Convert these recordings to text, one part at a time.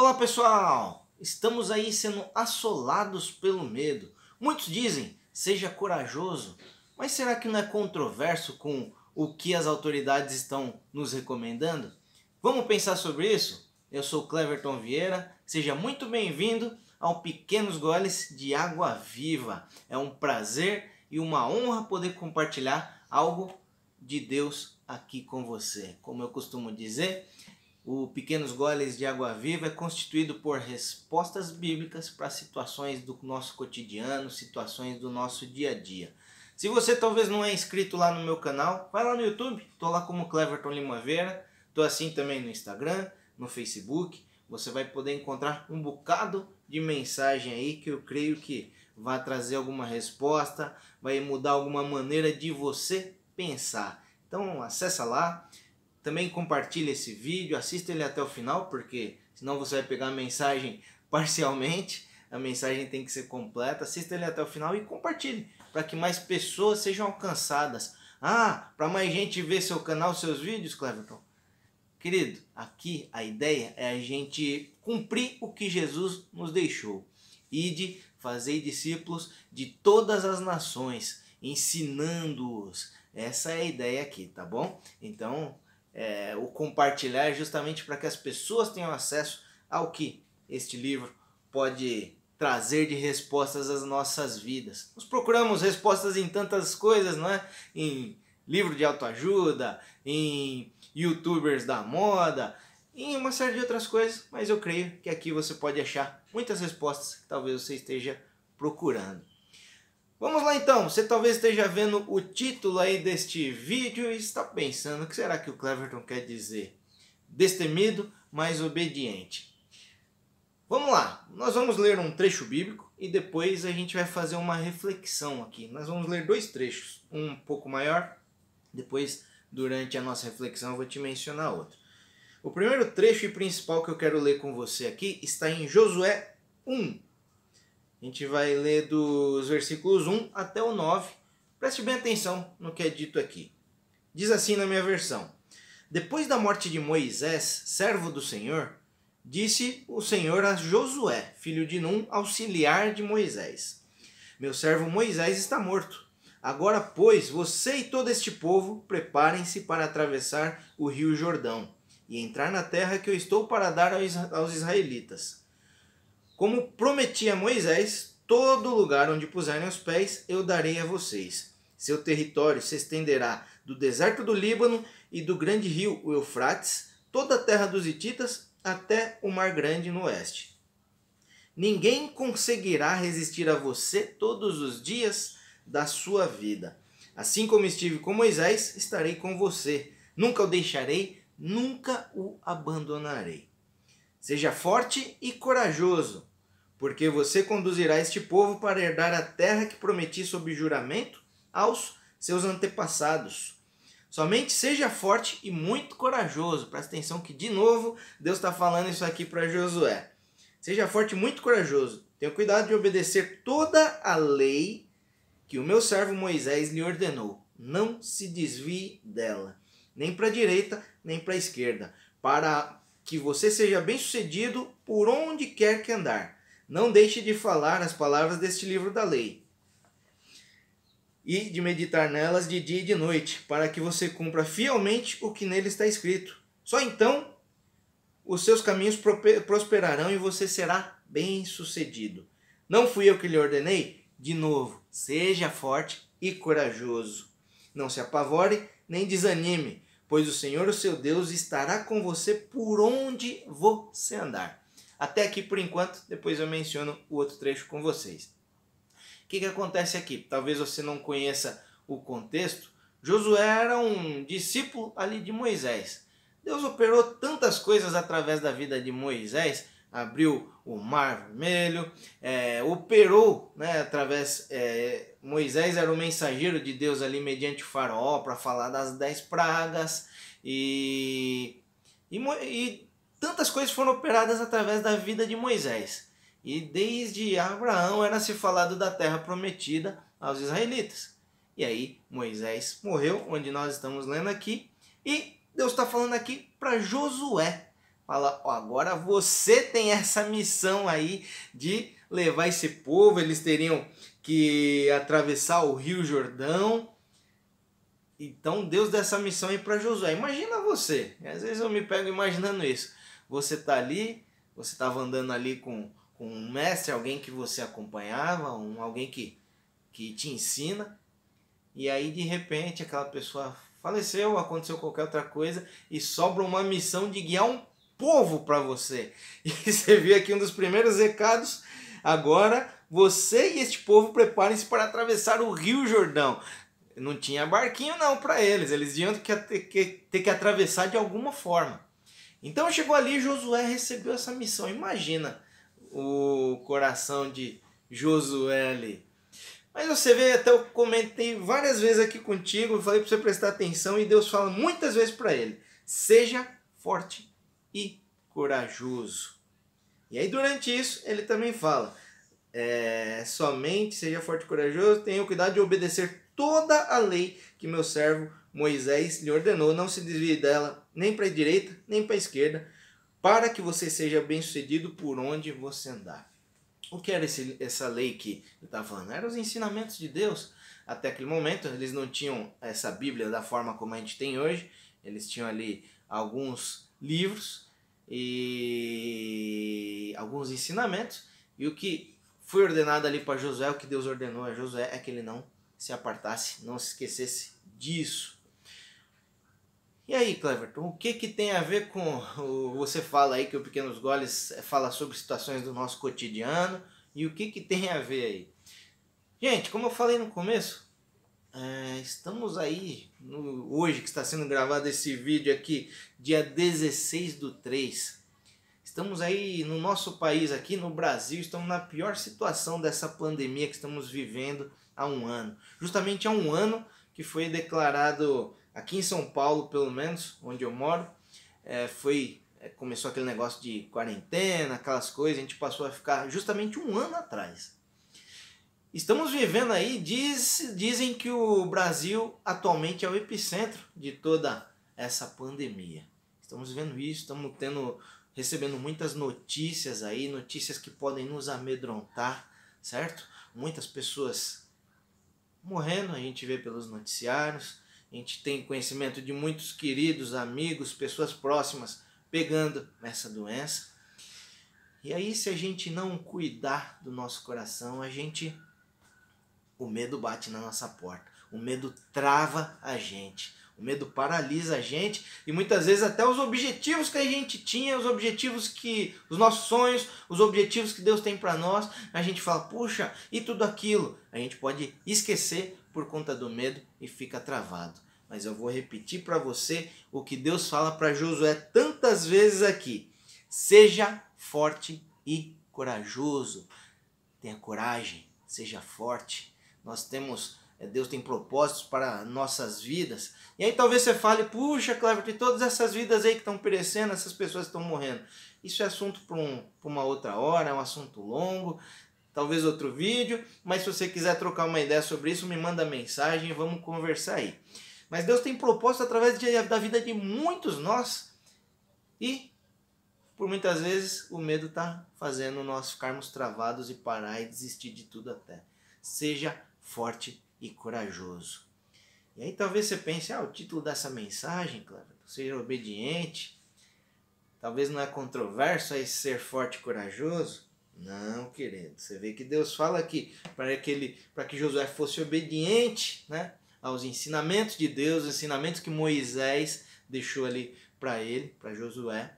Olá pessoal! Estamos aí sendo assolados pelo medo. Muitos dizem, seja corajoso, mas será que não é controverso com o que as autoridades estão nos recomendando? Vamos pensar sobre isso? Eu sou Cleverton Vieira, seja muito bem-vindo ao Pequenos Goles de Água Viva. É um prazer e uma honra poder compartilhar algo de Deus aqui com você. Como eu costumo dizer, o Pequenos Goles de Água Viva é constituído por respostas bíblicas para situações do nosso cotidiano, situações do nosso dia a dia. Se você talvez não é inscrito lá no meu canal, vai lá no YouTube, estou lá como Cleverton Limaveira, estou assim também no Instagram, no Facebook. Você vai poder encontrar um bocado de mensagem aí que eu creio que vai trazer alguma resposta, vai mudar alguma maneira de você pensar. Então acessa lá, também compartilhe esse vídeo, assista ele até o final, porque senão você vai pegar a mensagem parcialmente. A mensagem tem que ser completa. Assista ele até o final e compartilhe para que mais pessoas sejam alcançadas. Ah, para mais gente ver seu canal, seus vídeos, Cleverton. Querido, aqui a ideia é a gente cumprir o que Jesus nos deixou. Ide, fazei discípulos de todas as nações, ensinando-os. Essa é a ideia aqui, tá bom? Então, é, o compartilhar é justamente para que as pessoas tenham acesso ao que este livro pode trazer de respostas às nossas vidas. Nós procuramos respostas em tantas coisas, não é? Em livro de autoajuda, em youtubers da moda, em uma série de outras coisas, mas eu creio que aqui você pode achar muitas respostas que talvez você esteja procurando. Vamos lá então, você talvez esteja vendo o título aí deste vídeo e está pensando, o que será que o Cleverton quer dizer? Destemido, mas obediente. Vamos lá, nós vamos ler um trecho bíblico e depois a gente vai fazer uma reflexão aqui. Nós vamos ler dois trechos, um pouco maior, depois durante a nossa reflexão eu vou te mencionar outro. O primeiro trecho e principal que eu quero ler com você aqui está em Josué 1, a gente vai ler dos versículos 1 até o 9. Preste bem atenção no que é dito aqui. Diz assim na minha versão: Depois da morte de Moisés, servo do Senhor, disse o Senhor a Josué, filho de Num, auxiliar de Moisés: Meu servo Moisés está morto. Agora, pois, você e todo este povo preparem-se para atravessar o rio Jordão e entrar na terra que eu estou para dar aos israelitas. Como prometi a Moisés, todo lugar onde puserem os pés eu darei a vocês. Seu território se estenderá do deserto do Líbano e do grande rio o Eufrates, toda a terra dos Hititas, até o Mar Grande no oeste. Ninguém conseguirá resistir a você todos os dias da sua vida. Assim como estive com Moisés, estarei com você. Nunca o deixarei, nunca o abandonarei. Seja forte e corajoso porque você conduzirá este povo para herdar a terra que prometi sob juramento aos seus antepassados. Somente seja forte e muito corajoso. Presta atenção que, de novo, Deus está falando isso aqui para Josué. Seja forte e muito corajoso. Tenha cuidado de obedecer toda a lei que o meu servo Moisés lhe ordenou. Não se desvie dela, nem para a direita, nem para a esquerda, para que você seja bem-sucedido por onde quer que andar. Não deixe de falar as palavras deste livro da lei e de meditar nelas de dia e de noite, para que você cumpra fielmente o que nele está escrito. Só então os seus caminhos prosperarão e você será bem-sucedido. Não fui eu que lhe ordenei? De novo, seja forte e corajoso. Não se apavore nem desanime, pois o Senhor, o seu Deus, estará com você por onde você andar. Até aqui por enquanto, depois eu menciono o outro trecho com vocês. O que, que acontece aqui? Talvez você não conheça o contexto. Josué era um discípulo ali de Moisés. Deus operou tantas coisas através da vida de Moisés, abriu o mar vermelho, é, operou né, através. É, Moisés era o mensageiro de Deus ali mediante o faraó para falar das dez pragas e, e, e tantas coisas foram operadas através da vida de Moisés. E desde Abraão era se falado da terra prometida aos israelitas. E aí Moisés morreu, onde nós estamos lendo aqui, e Deus está falando aqui para Josué. fala: agora você tem essa missão aí de levar esse povo, eles teriam que atravessar o Rio Jordão. Então Deus dá essa missão aí para Josué. Imagina você, às vezes eu me pego imaginando isso. Você tá ali, você estava andando ali com, com um mestre, alguém que você acompanhava, um, alguém que, que te ensina, e aí de repente aquela pessoa faleceu, aconteceu qualquer outra coisa e sobra uma missão de guiar um povo para você. E você vê aqui um dos primeiros recados. Agora você e este povo preparem-se para atravessar o Rio Jordão. Não tinha barquinho não para eles, eles iam ter que, ter que atravessar de alguma forma. Então chegou ali, Josué recebeu essa missão. Imagina o coração de Josué ali. Mas você vê, até eu comentei várias vezes aqui contigo, falei para você prestar atenção e Deus fala muitas vezes para ele: seja forte e corajoso. E aí durante isso ele também fala: é, somente seja forte e corajoso, tenha cuidado de obedecer toda a lei que meu servo Moisés lhe ordenou, não se desvie dela nem para a direita nem para a esquerda, para que você seja bem sucedido por onde você andar. O que era esse, essa lei que ele estava falando? Eram os ensinamentos de Deus. Até aquele momento eles não tinham essa Bíblia da forma como a gente tem hoje. Eles tinham ali alguns livros e alguns ensinamentos. E o que foi ordenado ali para Josué, o que Deus ordenou a Josué é que ele não se apartasse, não se esquecesse disso. E aí, Cleverton, o que, que tem a ver com. O, você fala aí que o Pequenos Goles fala sobre situações do nosso cotidiano. E o que, que tem a ver aí? Gente, como eu falei no começo, é, estamos aí, no, hoje que está sendo gravado esse vídeo aqui, dia 16 do 3. Estamos aí no nosso país, aqui no Brasil, estamos na pior situação dessa pandemia que estamos vivendo há um ano. Justamente há um ano que foi declarado Aqui em São Paulo, pelo menos, onde eu moro, é, foi é, começou aquele negócio de quarentena, aquelas coisas, a gente passou a ficar justamente um ano atrás. Estamos vivendo aí, diz, dizem que o Brasil atualmente é o epicentro de toda essa pandemia. Estamos vendo isso, estamos tendo, recebendo muitas notícias aí, notícias que podem nos amedrontar, certo? Muitas pessoas morrendo, a gente vê pelos noticiários, a gente tem conhecimento de muitos queridos, amigos, pessoas próximas pegando essa doença. E aí, se a gente não cuidar do nosso coração, a gente. O medo bate na nossa porta. O medo trava a gente. O medo paralisa a gente e muitas vezes até os objetivos que a gente tinha, os objetivos que. os nossos sonhos, os objetivos que Deus tem para nós, a gente fala, puxa, e tudo aquilo? A gente pode esquecer por conta do medo e fica travado. Mas eu vou repetir para você o que Deus fala para Josué tantas vezes aqui. Seja forte e corajoso. Tenha coragem, seja forte. Nós temos, Deus tem propósitos para nossas vidas. E aí talvez você fale, puxa, Cleber, tem todas essas vidas aí que estão perecendo, essas pessoas estão morrendo. Isso é assunto para um, uma outra hora, é um assunto longo talvez outro vídeo, mas se você quiser trocar uma ideia sobre isso, me manda mensagem, vamos conversar aí. Mas Deus tem propósito através de, da vida de muitos nós e por muitas vezes o medo está fazendo nós ficarmos travados e parar e desistir de tudo até. Seja forte e corajoso. E aí talvez você pense, ah, o título dessa mensagem, claro, seja obediente. Talvez não é controverso aí ser forte e corajoso. Não, querido. Você vê que Deus fala aqui para que ele, para que Josué fosse obediente, né, aos ensinamentos de Deus, os ensinamentos que Moisés deixou ali para ele, para Josué.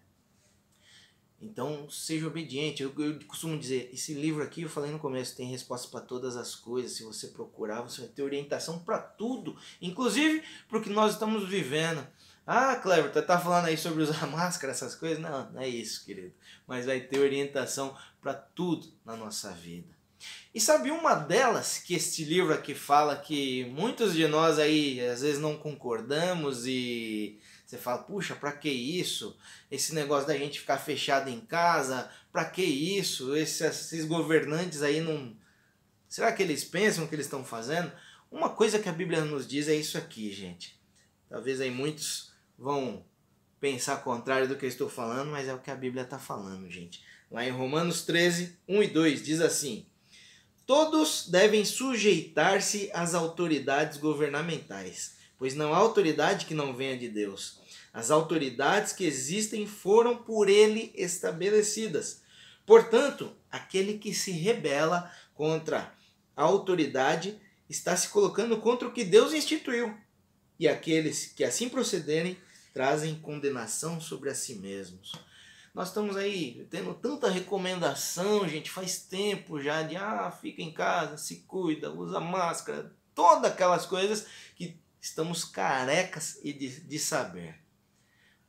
Então, seja obediente. Eu, eu, costumo dizer, esse livro aqui, eu falei no começo, tem resposta para todas as coisas. Se você procurar, você vai ter orientação para tudo, inclusive para o que nós estamos vivendo. Ah, Cleber, tu tá falando aí sobre usar máscara, essas coisas? Não, não é isso, querido. Mas vai ter orientação para tudo na nossa vida. E sabe uma delas que este livro aqui fala que muitos de nós aí às vezes não concordamos e você fala, puxa, para que isso? Esse negócio da gente ficar fechado em casa, para que isso? Esses, esses governantes aí não. Será que eles pensam o que eles estão fazendo? Uma coisa que a Bíblia nos diz é isso aqui, gente. Talvez aí muitos vão pensar contrário do que eu estou falando, mas é o que a Bíblia está falando, gente. Lá em Romanos 13, 1 e 2 diz assim: Todos devem sujeitar-se às autoridades governamentais, pois não há autoridade que não venha de Deus. As autoridades que existem foram por ele estabelecidas. Portanto, aquele que se rebela contra a autoridade está se colocando contra o que Deus instituiu. E aqueles que assim procederem trazem condenação sobre a si mesmos. Nós estamos aí tendo tanta recomendação, gente, faz tempo já de ah, fica em casa, se cuida, usa máscara, todas aquelas coisas que estamos carecas de, de saber.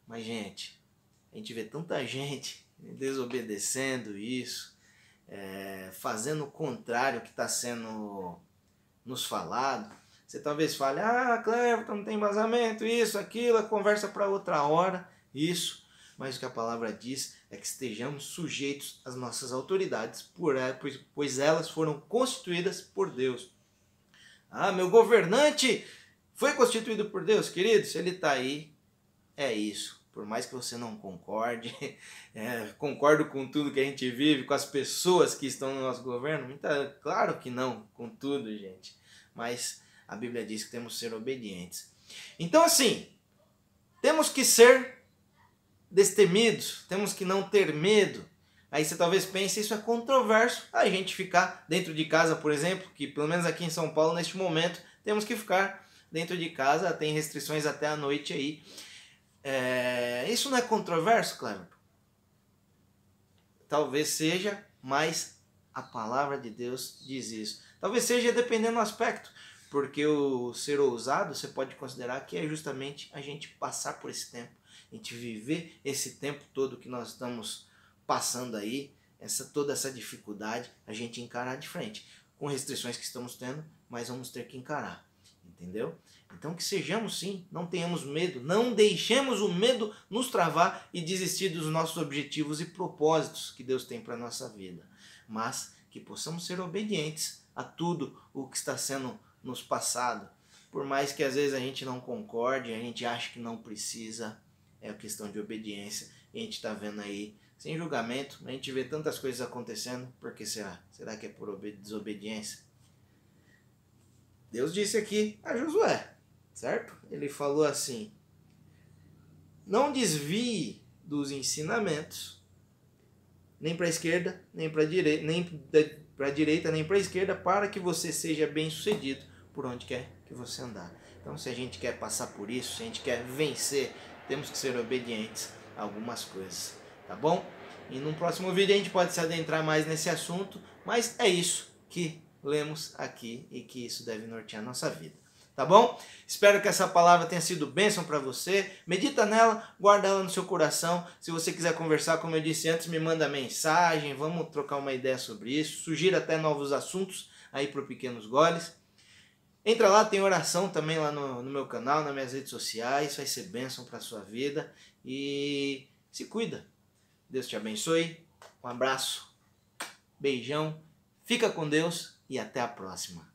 Mas, gente, a gente vê tanta gente desobedecendo isso, é, fazendo o contrário que está sendo nos falado. Você talvez fale, ah, Cleverton, não tem embasamento, isso, aquilo, conversa para outra hora, isso mas o que a palavra diz é que estejamos sujeitos às nossas autoridades, por, pois, elas foram constituídas por Deus. Ah, meu governante foi constituído por Deus, querido, se ele está aí, é isso. Por mais que você não concorde, é, concordo com tudo que a gente vive, com as pessoas que estão no nosso governo? Claro que não, com tudo, gente. Mas a Bíblia diz que temos que ser obedientes. Então, assim, temos que ser destemidos, temos que não ter medo. Aí você talvez pense, isso é controverso, a gente ficar dentro de casa, por exemplo, que pelo menos aqui em São Paulo, neste momento, temos que ficar dentro de casa, tem restrições até a noite aí. É, isso não é controverso, Cleber? Talvez seja, mas a palavra de Deus diz isso. Talvez seja dependendo do aspecto, porque o ser ousado você pode considerar que é justamente a gente passar por esse tempo a gente viver esse tempo todo que nós estamos passando aí, essa toda essa dificuldade, a gente encarar de frente, com restrições que estamos tendo, mas vamos ter que encarar, entendeu? Então que sejamos sim, não tenhamos medo, não deixemos o medo nos travar e desistir dos nossos objetivos e propósitos que Deus tem para nossa vida, mas que possamos ser obedientes a tudo o que está sendo nos passado, por mais que às vezes a gente não concorde, a gente acha que não precisa, é a questão de obediência. E a gente está vendo aí, sem julgamento, a gente vê tantas coisas acontecendo, por que será? Será que é por desobediência? Deus disse aqui a Josué, certo? Ele falou assim: Não desvie dos ensinamentos, nem para a esquerda, nem para a direita, nem para a direita, nem para esquerda, para que você seja bem-sucedido por onde quer que você andar. Então, se a gente quer passar por isso, se a gente quer vencer temos que ser obedientes a algumas coisas, tá bom? E no próximo vídeo a gente pode se adentrar mais nesse assunto, mas é isso que lemos aqui e que isso deve nortear a nossa vida. Tá bom? Espero que essa palavra tenha sido bênção para você. Medita nela, guarda ela no seu coração. Se você quiser conversar, como eu disse antes, me manda mensagem, vamos trocar uma ideia sobre isso. Sugira até novos assuntos aí para Pequenos Goles. Entra lá, tem oração também lá no, no meu canal, nas minhas redes sociais, vai ser bênção para sua vida e se cuida. Deus te abençoe, um abraço, beijão, fica com Deus e até a próxima.